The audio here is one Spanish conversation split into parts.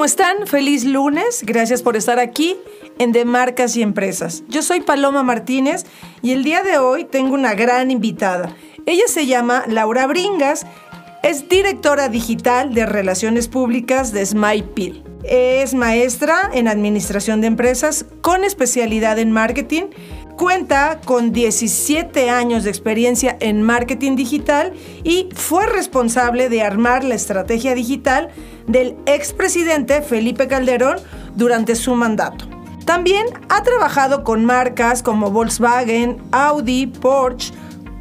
¿Cómo están? Feliz lunes. Gracias por estar aquí en De Marcas y Empresas. Yo soy Paloma Martínez y el día de hoy tengo una gran invitada. Ella se llama Laura Bringas, es directora digital de Relaciones Públicas de SmilePil. Es maestra en Administración de Empresas con especialidad en Marketing. Cuenta con 17 años de experiencia en marketing digital y fue responsable de armar la estrategia digital del expresidente Felipe Calderón durante su mandato. También ha trabajado con marcas como Volkswagen, Audi, Porsche,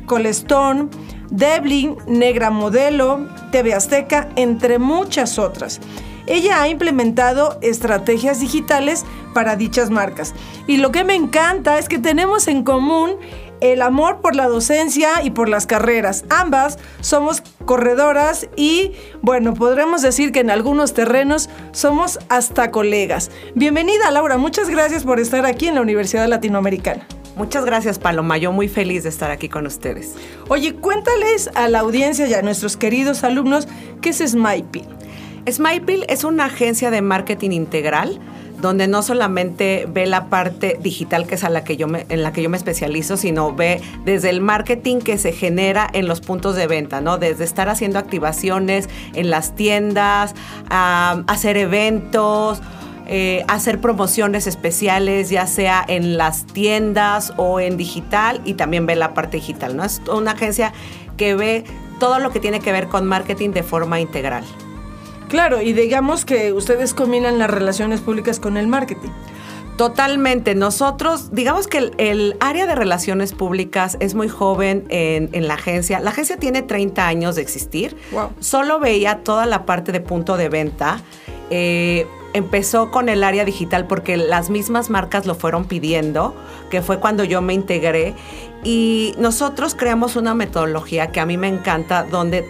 Colestone, Devlin, Negra Modelo, TV Azteca, entre muchas otras. Ella ha implementado estrategias digitales para dichas marcas. Y lo que me encanta es que tenemos en común el amor por la docencia y por las carreras. Ambas somos corredoras y, bueno, podremos decir que en algunos terrenos somos hasta colegas. Bienvenida, Laura. Muchas gracias por estar aquí en la Universidad Latinoamericana. Muchas gracias, Paloma. Yo muy feliz de estar aquí con ustedes. Oye, cuéntales a la audiencia y a nuestros queridos alumnos qué es SmilePil. SmilePil es una agencia de marketing integral donde no solamente ve la parte digital, que es a la que yo en la que yo me especializo, sino ve desde el marketing que se genera en los puntos de venta, ¿no? Desde estar haciendo activaciones en las tiendas, hacer eventos, eh, hacer promociones especiales, ya sea en las tiendas o en digital, y también ve la parte digital, ¿no? Es una agencia que ve todo lo que tiene que ver con marketing de forma integral. Claro, y digamos que ustedes combinan las relaciones públicas con el marketing. Totalmente. Nosotros, digamos que el, área de relaciones públicas es muy joven en, la agencia. La agencia tiene 30 años de existir. Solo veía toda la parte de punto de venta. Eh, empezó con el área digital porque las mismas marcas lo fueron pidiendo, que fue cuando yo me integré. Y nosotros creamos una metodología que a mí me encanta, donde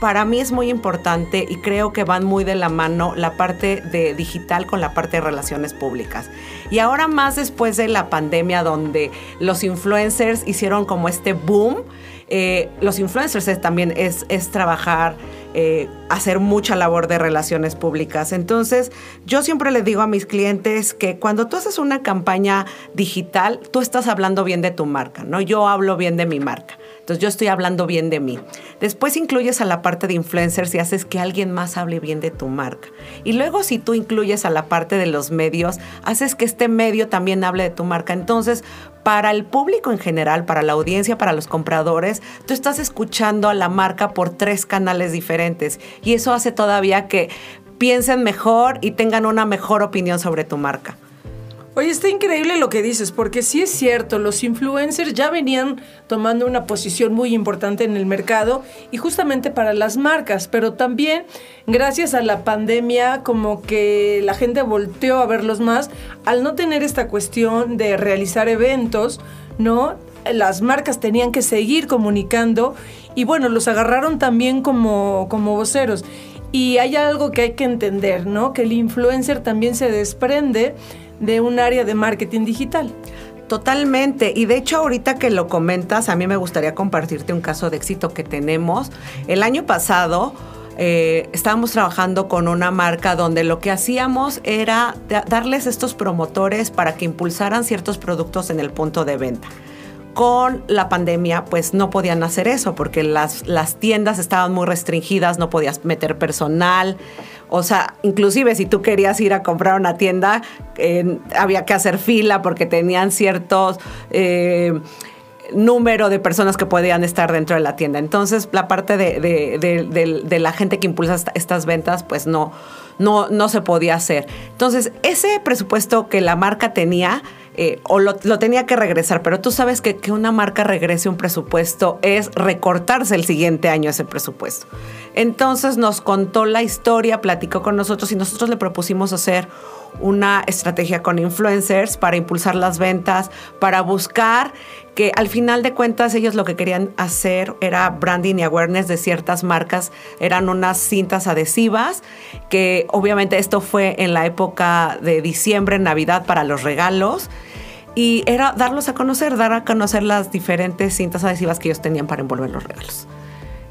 para mí es muy importante y creo que van muy de la mano la parte de digital con la parte de relaciones públicas. Y ahora más después de la pandemia donde los influencers hicieron como este boom, eh, los influencers también es, trabajar, eh, hacer mucha labor de relaciones públicas. Entonces, yo siempre le digo a mis clientes que cuando tú haces una campaña digital, tú estás hablando bien de tu marca, ¿no? Yo hablo bien de mi marca. Entonces yo estoy hablando bien de mí. Después incluyes a la parte de influencers y haces que alguien más hable bien de tu marca. Y luego si tú incluyes a la parte de los medios, haces que este medio también hable de tu marca. Entonces, para el público en general, para la audiencia, para los compradores, tú estás escuchando a la marca por tres canales diferentes. Y eso hace todavía que piensen mejor y tengan una mejor opinión sobre tu marca. Oye, está increíble lo que dices, porque sí es cierto, los influencers ya venían tomando una posición muy importante en el mercado y justamente para las marcas, pero también gracias a la pandemia como que la gente volteó a verlos más al no tener esta cuestión de realizar eventos, ¿no? Las marcas tenían que seguir comunicando y bueno, los agarraron también como, como voceros. Y hay algo que hay que entender, ¿no? Que el influencer también se desprende de un área de marketing digital. Totalmente. Y de hecho, ahorita que lo comentas, a mí me gustaría compartirte un caso de éxito que tenemos. El año pasado eh, estábamos trabajando con una marca donde lo que hacíamos era darles estos promotores para que impulsaran ciertos productos en el punto de venta. Con la pandemia, pues no podían hacer eso porque las, las tiendas estaban muy restringidas, no podías meter personal. O sea, inclusive si tú querías ir a comprar una tienda, había que hacer fila porque tenían ciertos... Eh, número de personas que podían estar dentro de la tienda. Entonces, la parte de, la gente que impulsa estas ventas, pues no, no, no se podía hacer. Entonces, ese presupuesto que la marca tenía, eh, o lo, tenía que regresar, pero tú sabes que que una marca regrese un presupuesto es recortarse el siguiente año ese presupuesto. Entonces nos contó la historia, platicó con nosotros y nosotros le propusimos hacer una estrategia con influencers para impulsar las ventas, para buscar que al final de cuentas ellos lo que querían hacer era branding y awareness de ciertas marcas, eran unas cintas adhesivas, que obviamente esto fue en la época de diciembre, Navidad para los regalos. Y era darlos a conocer, dar a conocer las diferentes cintas adhesivas que ellos tenían para envolver los regalos.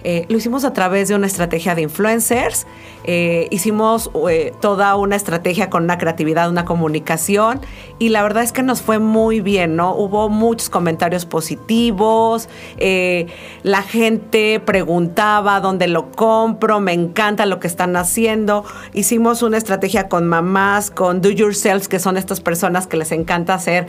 Eh, lo hicimos a través de una estrategia de influencers. Eh, hicimos eh, toda una estrategia con una creatividad, una comunicación y la verdad es que nos fue muy bien, ¿no? Hubo muchos comentarios positivos, la gente preguntaba dónde lo compro, me encanta lo que están haciendo. Hicimos una estrategia con mamás, con do yourselves, que son estas personas que les encanta hacer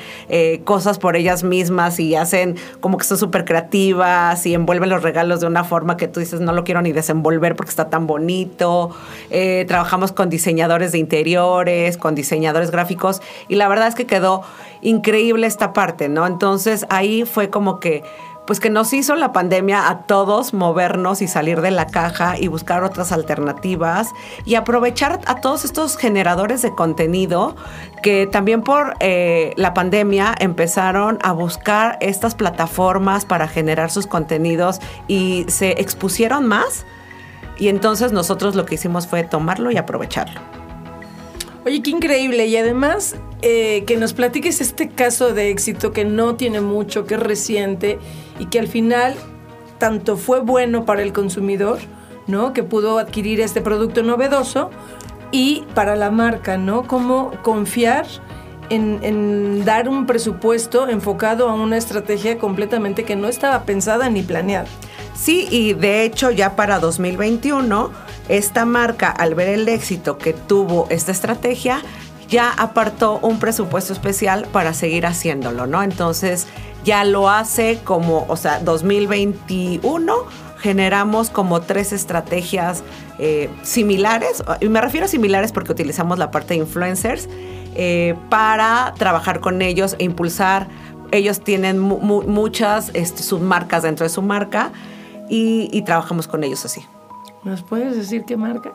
cosas por ellas mismas y hacen como que son súper creativas y envuelven los regalos de una forma que tú dices, no lo quiero ni desenvolver porque está tan bonito. Eh, trabajamos con diseñadores de interiores, con diseñadores gráficos y la verdad es que quedó increíble esta parte, ¿no? Entonces ahí fue como que pues que nos hizo la pandemia a todos movernos y salir de la caja y buscar otras alternativas y aprovechar a todos estos generadores de contenido que también por eh, la pandemia empezaron a buscar estas plataformas para generar sus contenidos y se expusieron más. Y entonces nosotros lo que hicimos fue tomarlo y aprovecharlo. Oye, qué increíble. Y además, eh, que nos platiques este caso de éxito que no tiene mucho, que es reciente y que al final tanto fue bueno para el consumidor, ¿no? Que pudo adquirir este producto novedoso y para la marca, ¿no? Cómo confiar en, en, dar un presupuesto enfocado a una estrategia completamente que no estaba pensada ni planeada. Sí, y de hecho ya para 2021, esta marca, al ver el éxito que tuvo esta estrategia, ya apartó un presupuesto especial para seguir haciéndolo, ¿no? Entonces ya lo hace como, o sea, 2021 generamos como tres estrategias eh, similares, y me refiero a similares porque utilizamos la parte de influencers, eh, para trabajar con ellos e impulsar. Ellos tienen muchas este, submarcas dentro de su marca y, trabajamos con ellos así. ¿Nos puedes decir qué marca?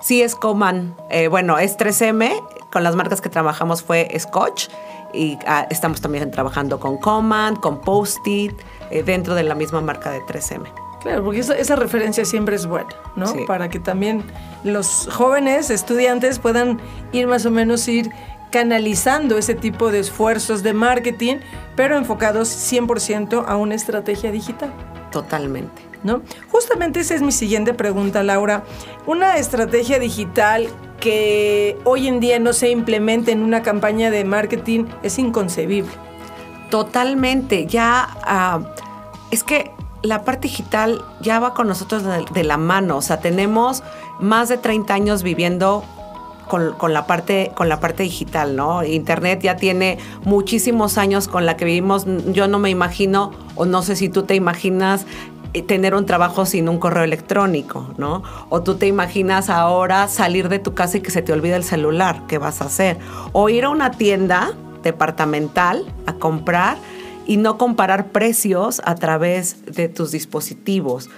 Sí, es Coman. Eh, bueno, es 3M. Con las marcas que trabajamos fue Scotch. Y ah, estamos también trabajando con Coman, con Post-it, eh, dentro de la misma marca de 3M. Claro, porque esa, referencia siempre es buena, ¿no? Para que también los jóvenes estudiantes puedan ir más o menos ir canalizando ese tipo de esfuerzos de marketing, pero enfocados 100% a una estrategia digital. Totalmente. ¿No? Justamente esa es mi siguiente pregunta, Laura. Una estrategia digital que hoy en día no se implemente en una campaña de marketing es inconcebible. Totalmente. Ya ah, es que la parte digital ya va con nosotros de, de, la mano. O sea, tenemos más de 30 años viviendo con, la parte, con la parte digital, ¿no? Internet ya tiene muchísimos años con la que vivimos. Yo no me imagino, o no sé si tú te imaginas eh, tener un trabajo sin un correo electrónico, ¿no? O tú te imaginas ahora salir de tu casa y que se te olvide el celular, ¿qué vas a hacer? O ir a una tienda departamental a comprar y no comparar precios a través de tus dispositivos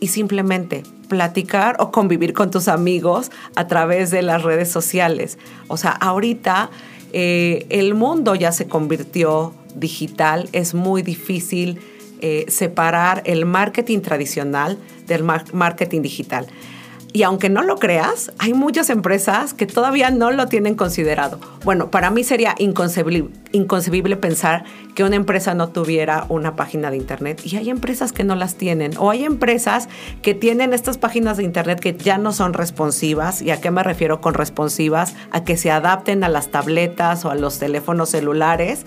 y simplemente platicar o convivir con tus amigos a través de las redes sociales. O sea, ahorita eh, el mundo ya se convirtió digital, es muy difícil eh, separar el marketing tradicional del marketing digital. Y aunque no lo creas, hay muchas empresas que todavía no lo tienen considerado. Bueno, para mí sería inconcebible, pensar que una empresa no tuviera una página de Internet. Y hay empresas que no las tienen. O hay empresas que tienen estas páginas de Internet que ya no son responsivas. ¿Y a qué me refiero con responsivas? A que se adapten a las tabletas o a los teléfonos celulares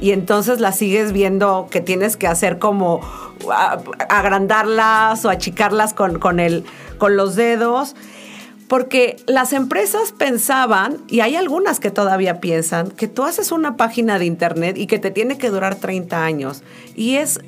y entonces las sigues viendo que tienes que hacer como agrandarlas o achicarlas con, con, el, con los dedos. Porque las empresas pensaban, y hay algunas que todavía piensan, que tú haces una página de internet y que te tiene que durar 30 años. Y es,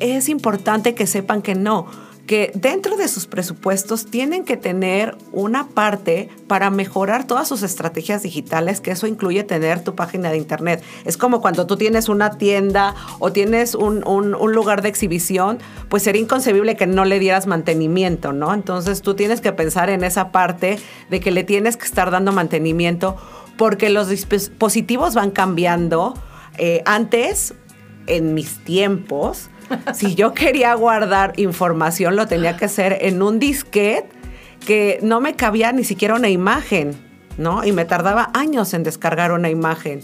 es importante que sepan que no que dentro de sus presupuestos tienen que tener una parte para mejorar todas sus estrategias digitales, que eso incluye tener tu página de internet. Es como cuando tú tienes una tienda o tienes un, lugar de exhibición, pues sería inconcebible que no le dieras mantenimiento, ¿no? Entonces tú tienes que pensar en esa parte de que le tienes que estar dando mantenimiento porque los dispositivos van cambiando. Eh, antes, en mis tiempos, si yo quería guardar información, lo tenía que hacer en un disquete que no me cabía ni siquiera una imagen, ¿no? Y me tardaba años en descargar una imagen.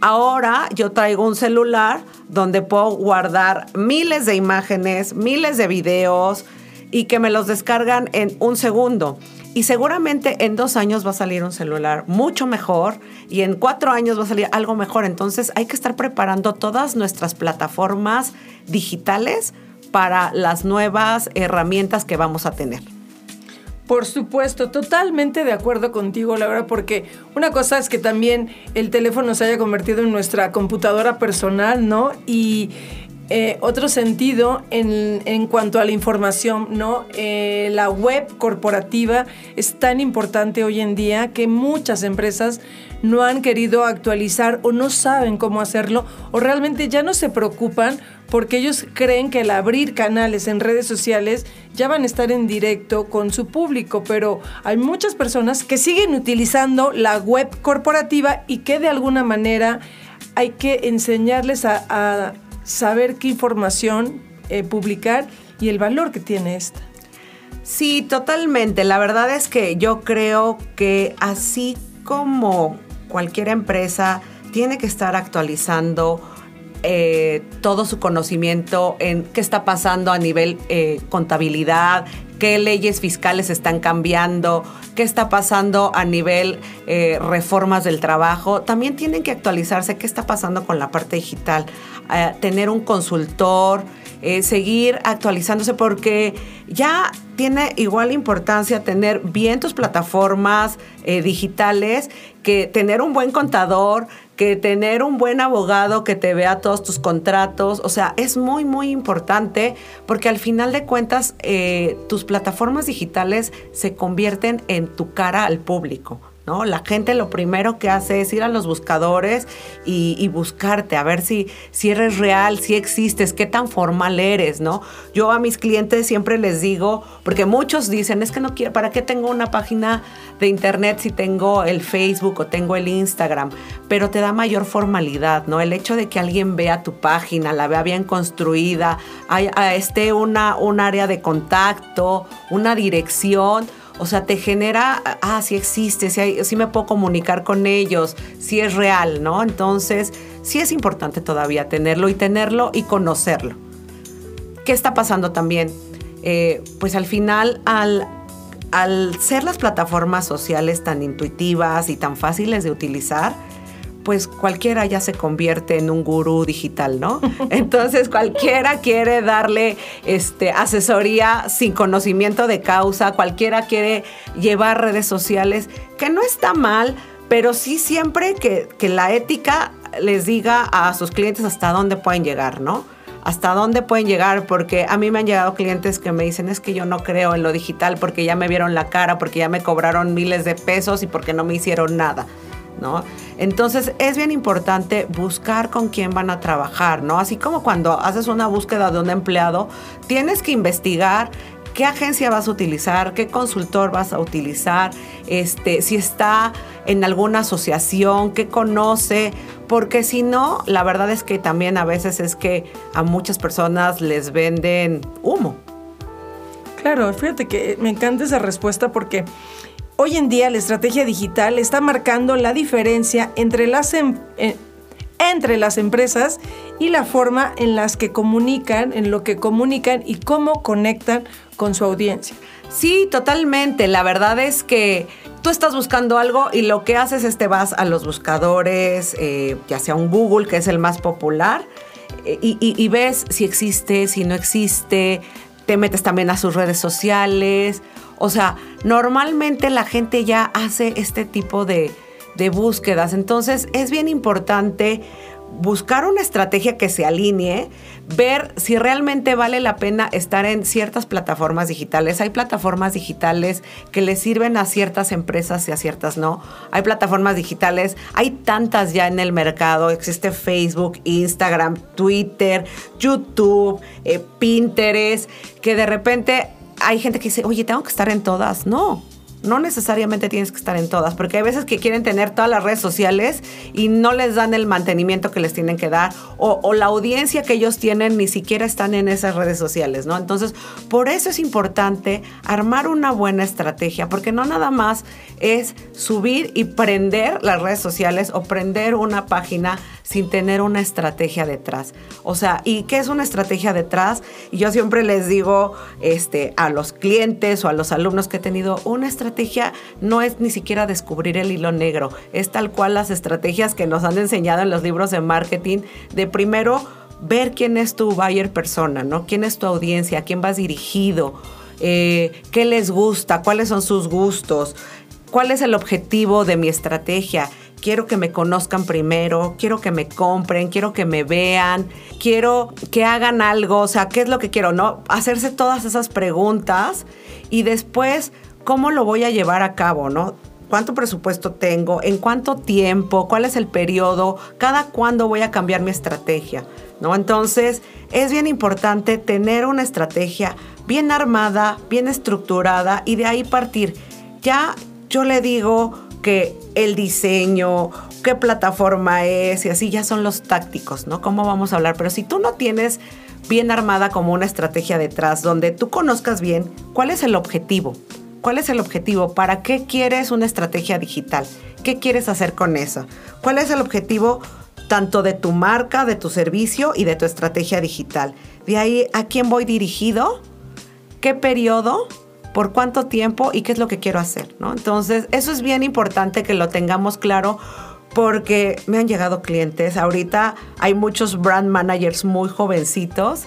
Ahora yo traigo un celular donde puedo guardar miles de imágenes, miles de videos y que me los descargan en un segundo. Y seguramente en dos años va a salir un celular mucho mejor y en cuatro años va a salir algo mejor. Entonces hay que estar preparando todas nuestras plataformas digitales para las nuevas herramientas que vamos a tener. Por supuesto, totalmente de acuerdo contigo, Laura, porque una cosa es que también el teléfono se haya convertido en nuestra computadora personal, ¿no? Y eh, otro sentido en, cuanto a la información, ¿no? Eh, la web corporativa es tan importante hoy en día que muchas empresas no han querido actualizar o no saben cómo hacerlo o realmente ya no se preocupan porque ellos creen que al abrir canales en redes sociales ya van a estar en directo con su público, pero hay muchas personas que siguen utilizando la web corporativa y que de alguna manera hay que enseñarles a, saber qué información eh, publicar y el valor que tiene esta. Sí, totalmente. La verdad es que yo creo que así como cualquier empresa tiene que estar actualizando eh, todo su conocimiento en qué está pasando a nivel eh, contabilidad, qué leyes fiscales están cambiando, qué está pasando a nivel eh, reformas del trabajo. También tienen que actualizarse qué está pasando con la parte digital, tener un consultor, seguir actualizándose porque ya tiene igual importancia tener bien tus plataformas digitales que tener un buen contador, que tener un buen abogado que te vea todos tus contratos, o sea, es muy, muy importante porque al final de cuentas eh, tus plataformas digitales se convierten en tu cara al público. La gente lo primero que hace es ir a los buscadores y, buscarte, a ver si, si eres real, si existes, qué tan formal eres, ¿no? Yo a mis clientes siempre les digo, porque muchos dicen, es que no quiero, ¿para qué tengo una página de internet si tengo el Facebook o tengo el Instagram? Pero te da mayor formalidad, ¿no? El hecho de que alguien vea tu página, la vea bien construida, esté una, un área de contacto, una dirección, o sea, te genera, ah, sí existe, sí, me puedo comunicar con ellos, sí es real, ¿no? Entonces, sí es importante todavía tenerlo y tenerlo y conocerlo. ¿Qué está pasando también? Eh, pues al final, al, al ser las plataformas sociales tan intuitivas y tan fáciles de utilizar, pues cualquiera ya se convierte en un gurú digital, ¿no? Entonces cualquiera quiere darle este, asesoría sin conocimiento de causa, cualquiera quiere llevar redes sociales, que no está mal, pero sí siempre que, que la ética les diga a sus clientes hasta dónde pueden llegar, ¿no? hasta dónde pueden llegar, porque a mí me han llegado clientes que me dicen, es que yo no creo en lo digital porque ya me vieron la cara, porque ya me cobraron miles de pesos y porque no me hicieron nada. Entonces es bien importante buscar con quién van a trabajar, ¿no? Así como cuando haces una búsqueda de un empleado, tienes que investigar qué agencia vas a utilizar, qué consultor vas a utilizar, este, si está en alguna asociación, qué conoce, porque si no, la verdad es que también a veces es que a muchas personas les venden humo. Claro, fíjate que me encanta esa respuesta porque Hoy en día la estrategia digital está marcando la diferencia entre las, em, eh, entre las empresas y la forma en las que comunican, en lo que comunican y cómo conectan con su audiencia. Sí, totalmente. La verdad es que tú estás buscando algo y lo que haces es te vas a los buscadores, eh, ya sea un Google, que es el más popular, eh, y ves si existe, si no existe, te metes también a sus redes sociales o sea, normalmente la gente ya hace este tipo de, búsquedas. Entonces es bien importante buscar una estrategia que se alinee, ver si realmente vale la pena estar en ciertas plataformas digitales. Hay plataformas digitales que le sirven a ciertas empresas y a ciertas no. Hay plataformas digitales, hay tantas ya en el mercado. Existe Facebook, Instagram, Twitter, YouTube, eh, Pinterest, que de repente hay gente que dice, oye, tengo que estar en todas. No. No necesariamente tienes que estar en todas, porque hay veces que quieren tener todas las redes sociales y no les dan el mantenimiento que les tienen que dar, o, la audiencia que ellos tienen ni siquiera están en esas redes sociales, ¿no? Entonces, por eso es importante armar una buena estrategia, porque no nada más es subir y prender las redes sociales o prender una página sin tener una estrategia detrás. O sea, ¿y qué es una estrategia detrás? Y yo siempre les digo este, a los clientes o a los alumnos que he tenido, una estrategia no es ni siquiera descubrir el hilo negro, es tal cual las estrategias que nos han enseñado en los libros de marketing, de primero ver quién es tu buyer persona, ¿no? ¿Quién es tu audiencia? ¿A quién vas dirigido? Eh, ¿Qué les gusta? ¿Cuáles son sus gustos? ¿Cuál es el objetivo de mi estrategia? quiero que me conozcan primero, quiero que me compren, quiero que me vean, quiero que hagan algo, o sea, ¿qué es lo que quiero? ¿No? Hacerse todas esas preguntas y después, ¿cómo lo voy a llevar a cabo? ¿No? ¿Cuánto presupuesto tengo? ¿En cuánto tiempo? ¿Cuál es el periodo? ¿Cada cuándo voy a cambiar mi estrategia? ¿No? Entonces, es bien importante tener una estrategia bien armada, bien estructurada y de ahí partir. Ya yo le digo, que el diseño, qué plataforma es y así ya son los tácticos, ¿no? ¿Cómo vamos a hablar? Pero si tú no tienes bien armada como una estrategia detrás, donde tú conozcas bien cuál es el objetivo, cuál es el objetivo, para qué quieres una estrategia digital, qué quieres hacer con eso, cuál es el objetivo tanto de tu marca, de tu servicio y de tu estrategia digital. De ahí a quién voy dirigido, qué periodo por cuánto tiempo y qué es lo que quiero hacer, ¿no? Entonces, eso es bien importante que lo tengamos claro porque me han llegado clientes. Ahorita hay muchos brand managers muy jovencitos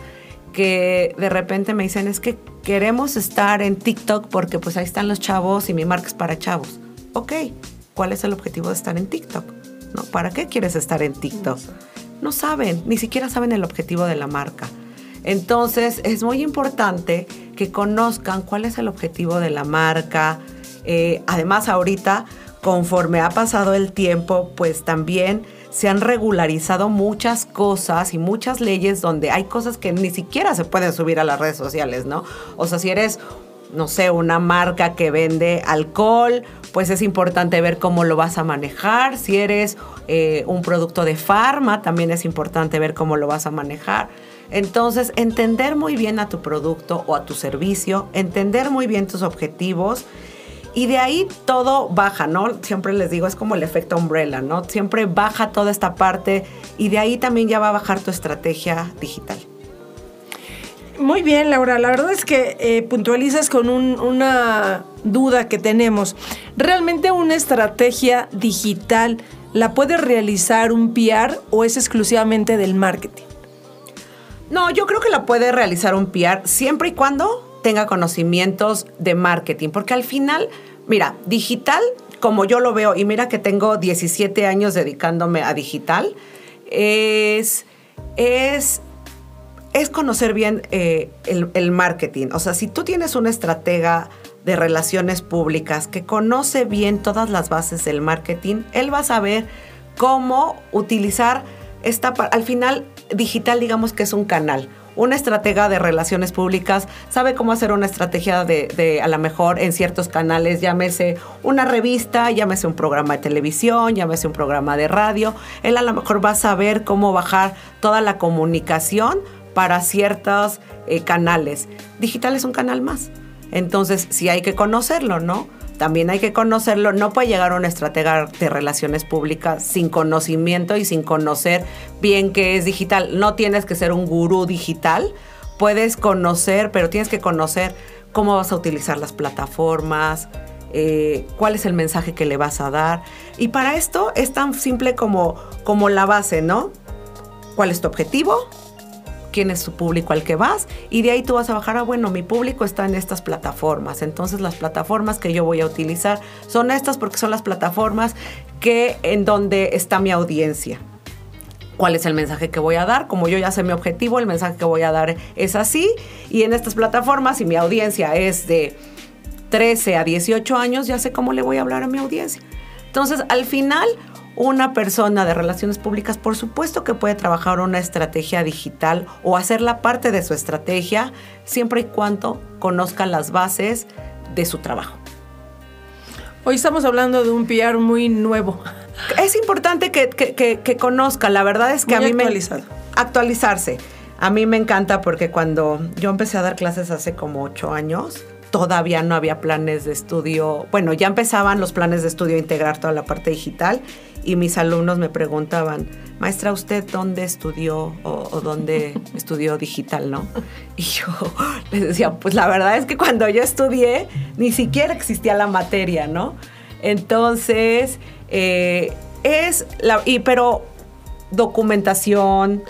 que de repente me dicen, es que queremos estar en TikTok porque pues ahí están los chavos y mi marca es para chavos. Ok, ¿cuál es el objetivo de estar en TikTok? ¿No? ¿Para qué quieres estar en TikTok? No saben, ni siquiera saben el objetivo de la marca. Entonces es muy importante que conozcan cuál es el objetivo de la marca. Eh, además, ahorita, conforme ha pasado el tiempo, pues también se han regularizado muchas cosas y muchas leyes donde hay cosas que ni siquiera se pueden subir a las redes sociales, ¿no? O sea, si eres, no sé, una marca que vende alcohol, pues es importante ver cómo lo vas a manejar. Si eres eh, un producto de farma, también es importante ver cómo lo vas a manejar. Entonces, entender muy bien a tu producto o a tu servicio, entender muy bien tus objetivos y de ahí todo baja, ¿no? Siempre les digo, es como el efecto umbrella, ¿no? Siempre baja toda esta parte y de ahí también ya va a bajar tu estrategia digital. Muy bien, Laura. La verdad es que eh, puntualizas con una duda que tenemos. ¿Realmente una estrategia digital la puede realizar un PR o es exclusivamente del marketing? No, yo creo que la puede realizar un PR siempre y cuando tenga conocimientos de marketing, porque al final, mira, digital, como yo lo veo, y mira que tengo 17 años dedicándome a digital, es, es, es conocer bien eh, el, el marketing. O sea, si tú tienes una estratega de relaciones públicas que conoce bien todas las bases del marketing, él va a saber cómo utilizar esta... Al final, digital digamos que es un canal. Una estratega de relaciones públicas sabe cómo hacer una estrategia de, a lo mejor en ciertos canales, llámese una revista, llámese un programa de televisión, llámese un programa de radio. Él a lo mejor va a saber cómo bajar toda la comunicación para ciertos eh, canales. Digital es un canal más. Entonces, sí hay que conocerlo, ¿no? También hay que conocerlo. No puede llegar a una estratega de relaciones públicas sin conocimiento y sin conocer bien qué es digital. No tienes que ser un gurú digital. Puedes conocer, pero tienes que conocer cómo vas a utilizar las plataformas, eh, cuál es el mensaje que le vas a dar. Y para esto es tan simple como, como la base, ¿no? ¿Cuál es tu objetivo? Quién es tu público al que vas y de ahí tú vas a bajar, ah, bueno, mi público está en estas plataformas, entonces las plataformas que yo voy a utilizar son estas porque son las plataformas que en donde está mi audiencia. ¿Cuál es el mensaje que voy a dar? Como yo ya sé mi objetivo, el mensaje que voy a dar es así y en estas plataformas si mi audiencia es de 13 a 18 años, ya sé cómo le voy a hablar a mi audiencia. Entonces, al final, una persona de relaciones públicas, por supuesto que puede trabajar una estrategia digital o hacerla parte de su estrategia, siempre y cuando conozca las bases de su trabajo. Hoy estamos hablando de un PR muy nuevo. Es importante que, que, conozca, la verdad es que a mí actualizado. me... Actualizarse. A mí me encanta porque cuando yo empecé a dar clases hace como ocho años, todavía no había planes de estudio. Bueno, ya empezaban los planes de estudio a integrar toda la parte digital y mis alumnos me preguntaban, maestra, ¿usted dónde estudió o, dónde estudió digital, no? Y yo les decía, pues la verdad es que cuando yo estudié ni siquiera existía la materia, ¿no? Entonces, eh, es la, y, pero documentación,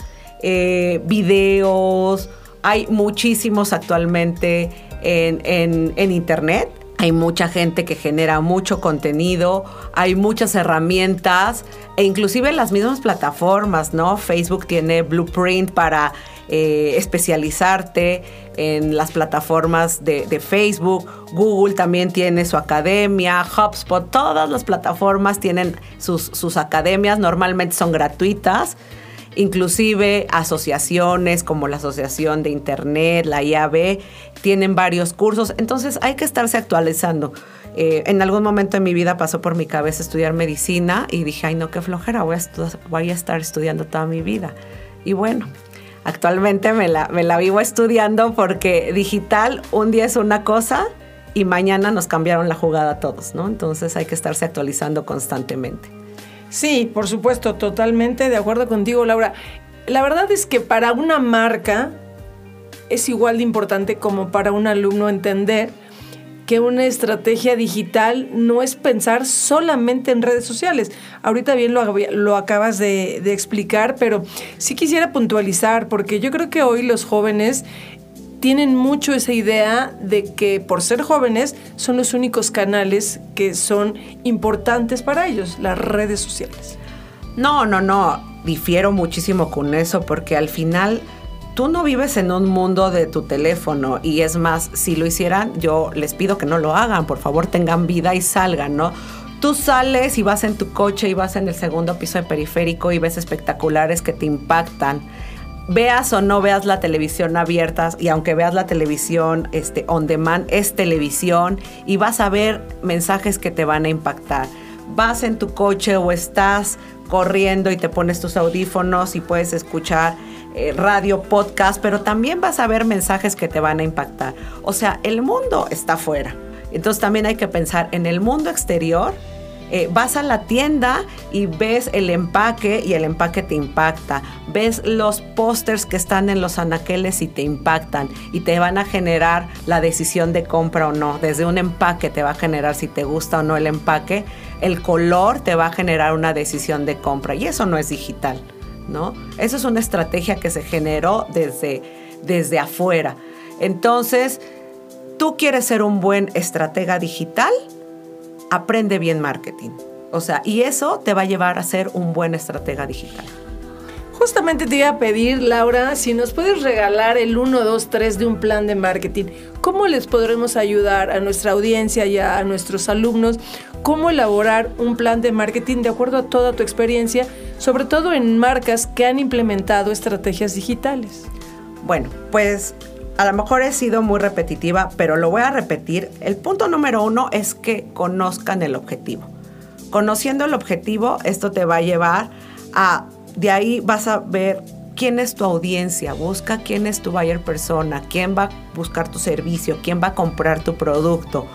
eh, videos, hay muchísimos actualmente en, Internet. Hay mucha gente que genera mucho contenido, hay muchas herramientas e inclusive las mismas plataformas, ¿no? Facebook tiene Blueprint para eh, especializarte en las plataformas de, Facebook, Google también tiene su academia, HubSpot, todas las plataformas tienen sus, sus academias, normalmente son gratuitas inclusive asociaciones como la Asociación de Internet, la IAB, tienen varios cursos, entonces hay que estarse actualizando. Eh, en algún momento de mi vida pasó por mi cabeza estudiar medicina y dije, ay no, qué flojera, voy a, estar estudiando toda mi vida. Y bueno, actualmente me la, me la vivo estudiando porque digital un día es una cosa y mañana nos cambiaron la jugada a todos, ¿no? Entonces hay que estarse actualizando constantemente. Sí, por supuesto, totalmente de acuerdo contigo, Laura. La verdad es que para una marca es igual de importante como para un alumno entender que una estrategia digital no es pensar solamente en redes sociales. Ahorita bien lo, acabas de, explicar, pero sí quisiera puntualizar, porque yo creo que hoy los jóvenes tienen mucho esa idea de que por ser jóvenes son los únicos canales que son importantes para ellos, las redes sociales. No, no, no, difiero muchísimo con eso porque al final tú no vives en un mundo de tu teléfono y es más, si lo hicieran, yo les pido que no lo hagan, por favor tengan vida y salgan, ¿no? Tú sales y vas en tu coche y vas en el segundo piso de periférico y ves espectaculares que te impactan veas o no veas la televisión abierta y aunque veas la televisión este, on demand, es televisión y vas a ver mensajes que te van a impactar. Vas en tu coche o estás corriendo y te pones tus audífonos y puedes escuchar eh, radio, podcast, pero también vas a ver mensajes que te van a impactar. O sea, el mundo está afuera. Entonces también hay que pensar en el mundo exterior eh, vas a la tienda y ves el empaque y el empaque te impacta. Ves los pósters que están en los anaqueles y te impactan y te van a generar la decisión de compra o no. Desde un empaque te va a generar si te gusta o no el empaque. El color te va a generar una decisión de compra y eso no es digital, ¿no? Eso es una estrategia que se generó desde, desde afuera. Entonces, tú quieres ser un buen estratega digital, aprende bien marketing. O sea, y eso te va a llevar a ser un buen estratega digital. Justamente te iba a pedir, Laura, si nos puedes regalar el 1, 2, 3 de un plan de marketing. ¿Cómo les podremos ayudar a nuestra audiencia y a nuestros alumnos? ¿Cómo elaborar un plan de marketing de acuerdo a toda tu experiencia, sobre todo en marcas que han implementado estrategias digitales? Bueno, pues a lo mejor he sido muy repetitiva, pero lo voy a repetir. El punto número uno es que conozcan el objetivo. Conociendo el objetivo, esto te va a llevar a, de ahí vas a ver quién es tu audiencia, busca quién es tu buyer persona, quién va a buscar tu servicio, quién va a comprar tu producto.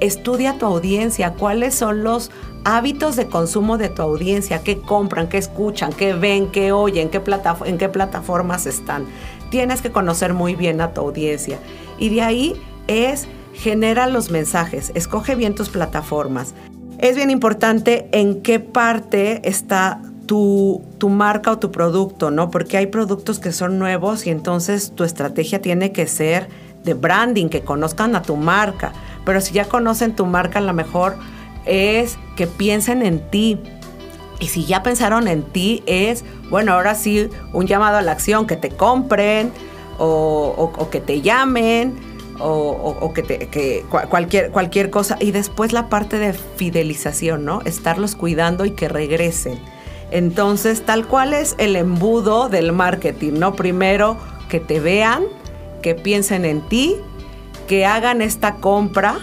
Estudia tu audiencia, cuáles son los hábitos de consumo de tu audiencia, qué compran, qué escuchan, qué ven, qué oyen, qué en qué plataformas están tienes que conocer muy bien a tu audiencia. Y de ahí es genera los mensajes, escoge bien tus plataformas. Es bien importante en qué parte está tu, tu, marca o tu producto, ¿no? Porque hay productos que son nuevos y entonces tu estrategia tiene que ser de branding, que conozcan a tu marca. Pero si ya conocen tu marca, a lo mejor es que piensen en ti, y si ya pensaron en ti, es, bueno, ahora sí, un llamado a la acción, que te compren o, que te llamen o, que, te, cualquier, cualquier cosa. Y después la parte de fidelización, ¿no? Estarlos cuidando y que regresen. Entonces, tal cual es el embudo del marketing, ¿no? Primero, que te vean, que piensen en ti, que hagan esta compra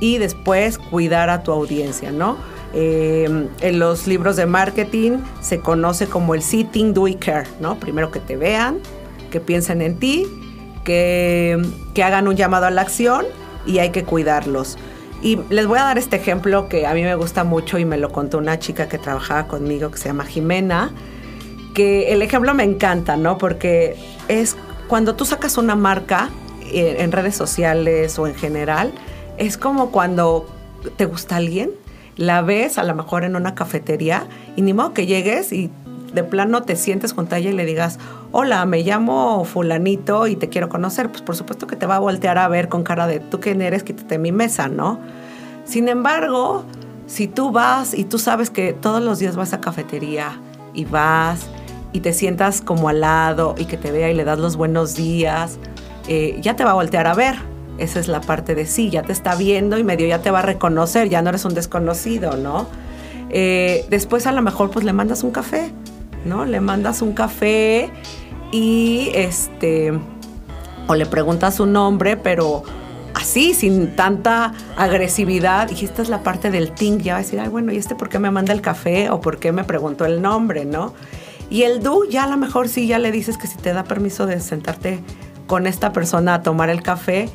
y después cuidar a tu audiencia, ¿no? Eh, en los libros de marketing se conoce como el sitting, do y care, ¿no? Primero que te vean, que piensen en ti, que, que hagan un llamado a la acción y hay que cuidarlos. Y les voy a dar este ejemplo que a mí me gusta mucho y me lo contó una chica que trabajaba conmigo que se llama Jimena, que el ejemplo me encanta, ¿no? Porque es cuando tú sacas una marca eh, en redes sociales o en general, es como cuando te gusta alguien, la ves a lo mejor en una cafetería y ni modo que llegues y de plano te sientes con ella y le digas, hola, me llamo fulanito y te quiero conocer, pues por supuesto que te va a voltear a ver con cara de, tú quién eres, quítate mi mesa, ¿no? Sin embargo, si tú vas y tú sabes que todos los días vas a cafetería y vas y te sientas como al lado y que te vea y le das los buenos días, eh, ya te va a voltear a ver. Esa es la parte de sí, ya te está viendo y medio ya te va a reconocer, ya no eres un desconocido, ¿no? Eh, después a lo mejor pues le mandas un café ¿no? Le mandas un café y este, o le preguntas su nombre, pero así, sin tanta agresividad. Y esta es la parte del ting, ya va a decir, ay, bueno, ¿y este por qué me manda el café o por qué me preguntó el nombre, no? Y el do, ya a lo mejor sí, ya le dices que si te da permiso de sentarte con esta persona a tomar el café.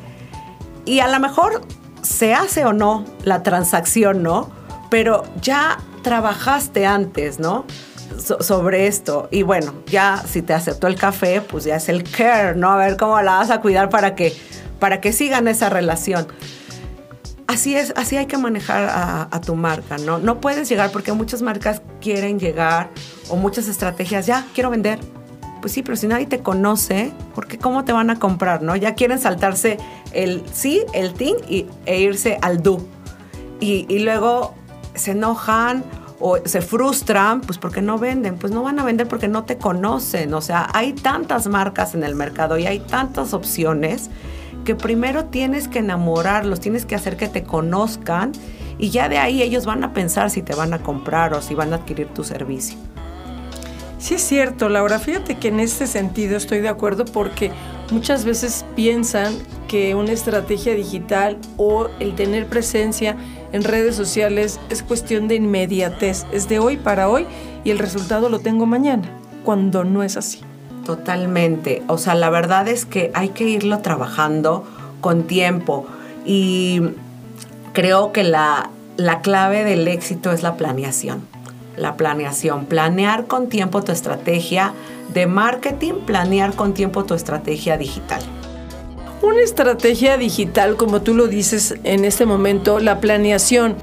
Y a lo mejor se hace o no la transacción, ¿no? Pero ya trabajaste antes, ¿no? sobre esto. Y bueno, ya si te aceptó el café, pues ya es el care, ¿no? A ver cómo la vas a cuidar para que, para que sigan esa relación. Así es, así hay que manejar a, tu marca, ¿no? No puedes llegar porque muchas marcas quieren llegar o muchas estrategias, ya, quiero vender. Pues sí, pero si nadie te conoce, porque cómo te van a comprar, no? Ya quieren saltarse el sí, el ting y, e irse al do. Y, y luego se enojan o se frustran, pues porque no venden, pues no van a vender porque no te conocen. O sea, hay tantas marcas en el mercado y hay tantas opciones que primero tienes que enamorarlos, tienes que hacer que te conozcan y ya de ahí ellos van a pensar si te van a comprar o si van a adquirir tu servicio. Sí es cierto, Laura. Fíjate que en este sentido estoy de acuerdo porque muchas veces piensan que una estrategia digital o el tener presencia en redes sociales es cuestión de inmediatez, es de hoy para hoy y el resultado lo tengo mañana, cuando no es así. Totalmente, o sea, la verdad es que hay que irlo trabajando con tiempo y creo que la, la clave del éxito es la planeación. La planeación, planear con tiempo tu estrategia de marketing, planear con tiempo tu estrategia digital. Una estrategia digital, como tú lo dices en este momento, la planeación,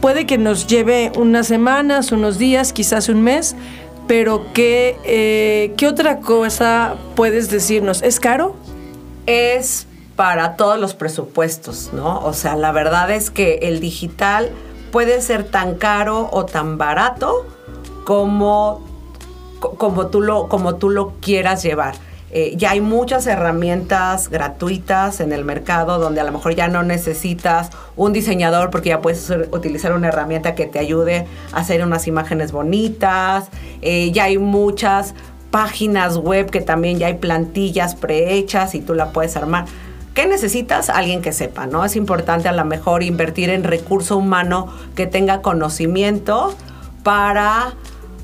puede que nos lleve unas semanas, unos días, quizás un mes, pero ¿qué, eh, ¿qué otra cosa puedes decirnos? ¿Es caro? Es para todos los presupuestos, ¿no? O sea, la verdad es que el digital puede ser tan caro o tan barato como, como, tú, lo, como tú lo quieras llevar. Eh, ya hay muchas herramientas gratuitas en el mercado donde a lo mejor ya no necesitas un diseñador porque ya puedes utilizar una herramienta que te ayude a hacer unas imágenes bonitas. Eh, ya hay muchas páginas web que también ya hay plantillas prehechas y tú la puedes armar. ¿Qué necesitas? Alguien que sepa, ¿no? Es importante a lo mejor invertir en recurso humano que tenga conocimiento para,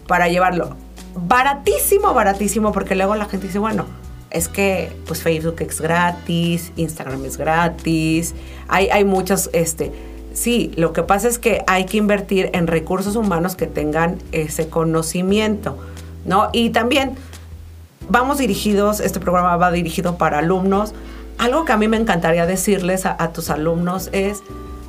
para llevarlo. Baratísimo, baratísimo, porque luego la gente dice, bueno, es que pues Facebook es gratis, Instagram es gratis, hay, hay muchos, este, sí, lo que pasa es que hay que invertir en recursos humanos que tengan ese conocimiento, ¿no? Y también vamos dirigidos, este programa va dirigido para alumnos, algo que a mí me encantaría decirles a, tus alumnos es,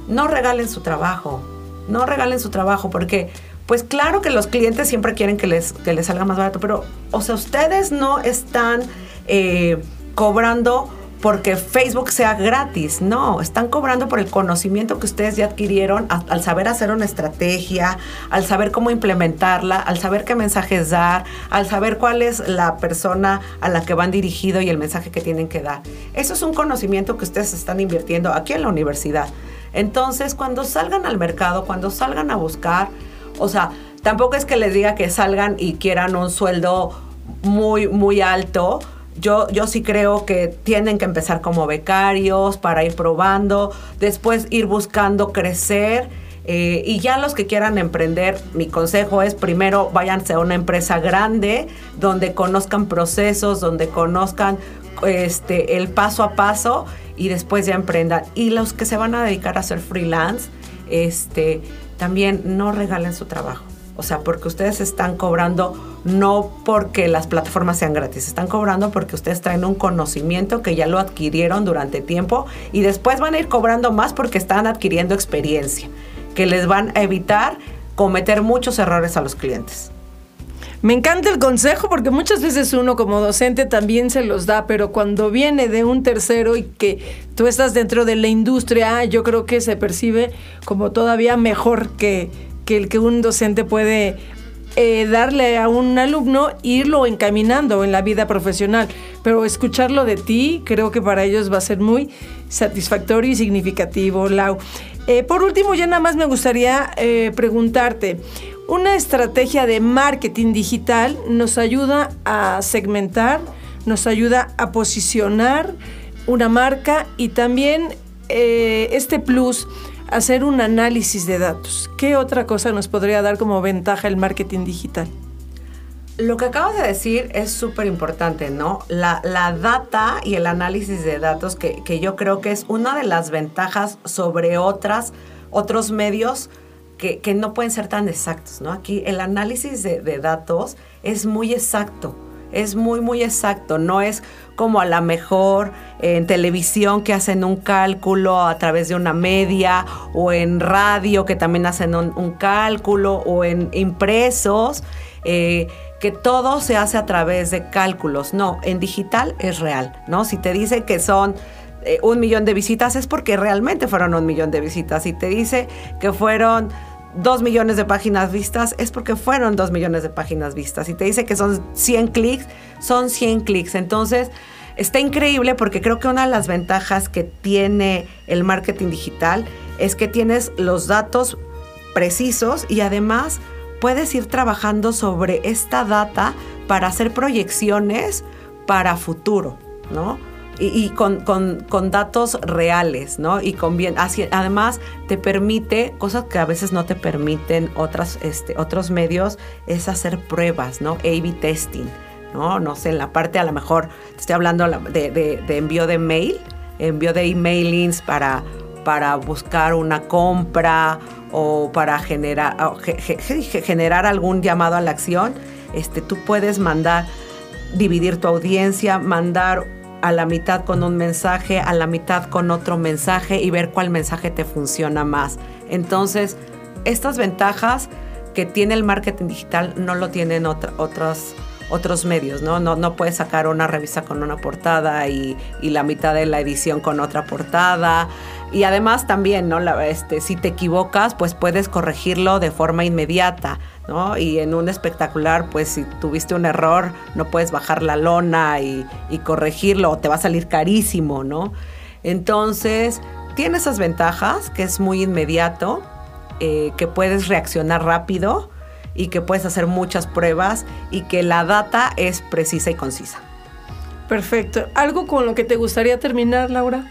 no regalen su trabajo, no regalen su trabajo, porque pues claro que los clientes siempre quieren que les, que les salga más barato, pero, o sea, ustedes no están eh, cobrando porque Facebook sea gratis, no, están cobrando por el conocimiento que ustedes ya adquirieron al saber hacer una estrategia, al saber cómo implementarla, al saber qué mensajes dar, al saber cuál es la persona a la que van dirigido y el mensaje que tienen que dar. Eso es un conocimiento que ustedes están invirtiendo aquí en la universidad. Entonces, cuando salgan al mercado, cuando salgan a buscar, o sea, tampoco es que les diga que salgan y quieran un sueldo muy, muy alto, Yo, yo sí creo que tienen que empezar como becarios para ir probando, después ir buscando crecer. Eh, y ya los que quieran emprender, mi consejo es primero váyanse a una empresa grande donde conozcan procesos, donde conozcan este, el paso a paso y después ya emprendan. Y los que se van a dedicar a ser freelance, este, también no regalen su trabajo. O sea, porque ustedes están cobrando no porque las plataformas sean gratis, están cobrando porque ustedes traen un conocimiento que ya lo adquirieron durante tiempo y después van a ir cobrando más porque están adquiriendo experiencia, que les van a evitar cometer muchos errores a los clientes. Me encanta el consejo porque muchas veces uno como docente también se los da, pero cuando viene de un tercero y que tú estás dentro de la industria, yo creo que se percibe como todavía mejor que, que que un docente puede eh, darle a un alumno irlo encaminando en la vida profesional, pero escucharlo de ti creo que para ellos va a ser muy satisfactorio y significativo, Lau. Eh, por último, ya nada más me gustaría eh, preguntarte, una estrategia de marketing digital nos ayuda a segmentar, nos ayuda a posicionar una marca y también este plus, hacer un análisis de datos. ¿Qué otra cosa nos podría dar como ventaja el marketing digital? Lo que acabas de decir es súper importante, ¿no? La, data y el análisis de datos, que, que, yo creo que es una de las ventajas sobre otras, otros medios que, no pueden ser tan exactos, ¿no? Aquí el análisis de, datos es muy exacto, es muy, muy exacto, no es como a la mejor en televisión que hacen un cálculo a través de una media o en radio que también hacen un, cálculo o en impresos, eh, que todo se hace a través de cálculos. No, en digital es real, ¿no? Si te dice que son eh, un millón de visitas es porque realmente fueron un millón de visitas. Si te dice que fueron dos millones de páginas vistas, es porque fueron dos millones de páginas vistas. Y te dice que son 100 clics, son 100 clics. Entonces, está increíble porque creo que una de las ventajas que tiene el marketing digital es que tienes los datos precisos y además puedes ir trabajando sobre esta data para hacer proyecciones para futuro, ¿no? Y, con, datos reales, ¿no? Y con bien, además te permite cosas que a veces no te permiten otras, este, otros medios, es hacer pruebas, ¿no? A-B testing, ¿no? No sé, en la parte a lo mejor, te estoy hablando de, envío de mail, envío de emailings para, para buscar una compra o para generar, generar algún llamado a la acción, este, tú puedes mandar, dividir tu audiencia, mandar a la mitad con un mensaje, a la mitad con otro mensaje y ver cuál mensaje te funciona más. Entonces, estas ventajas que tiene el marketing digital no lo tienen otros, otros medios, ¿no? ¿no? No puedes sacar una revista con una portada y, la mitad de la edición con otra portada. Y además también, ¿no? este, si te equivocas, pues puedes corregirlo de forma inmediata. Y en un espectacular, pues si tuviste un error, no puedes bajar la lona y, corregirlo, o te va a salir carísimo, ¿no? Entonces, tiene esas ventajas, que es muy inmediato, eh, que puedes reaccionar rápido y que puedes hacer muchas pruebas y que la data es precisa y concisa. Perfecto. ¿Algo con lo que te gustaría terminar, Laura?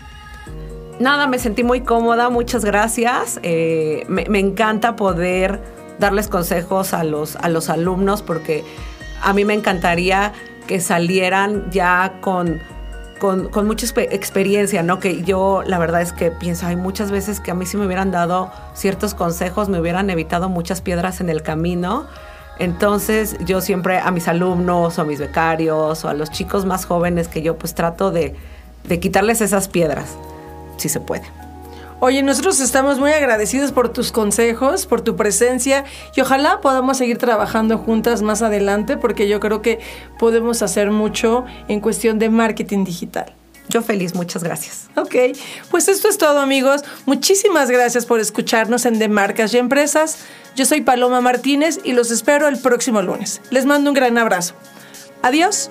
Nada, me sentí muy cómoda, muchas gracias. Eh, me encanta poder darles consejos a los, a los alumnos porque a mí me encantaría que salieran ya con, con, mucha experiencia, ¿no? Que yo la verdad es que pienso, hay muchas veces que a mí si me hubieran dado ciertos consejos, me hubieran evitado muchas piedras en el camino. Entonces yo siempre a mis alumnos o a mis becarios o a los chicos más jóvenes que yo pues trato de, de quitarles esas piedras, si se puede. Oye, nosotros estamos muy agradecidos por tus consejos, por tu presencia y ojalá podamos seguir trabajando juntas más adelante porque yo creo que podemos hacer mucho en cuestión de marketing digital. Yo feliz, muchas gracias. Ok, pues esto es todo amigos. Muchísimas gracias por escucharnos en De Marcas y Empresas. Yo soy Paloma Martínez y los espero el próximo lunes. Les mando un gran abrazo. Adiós.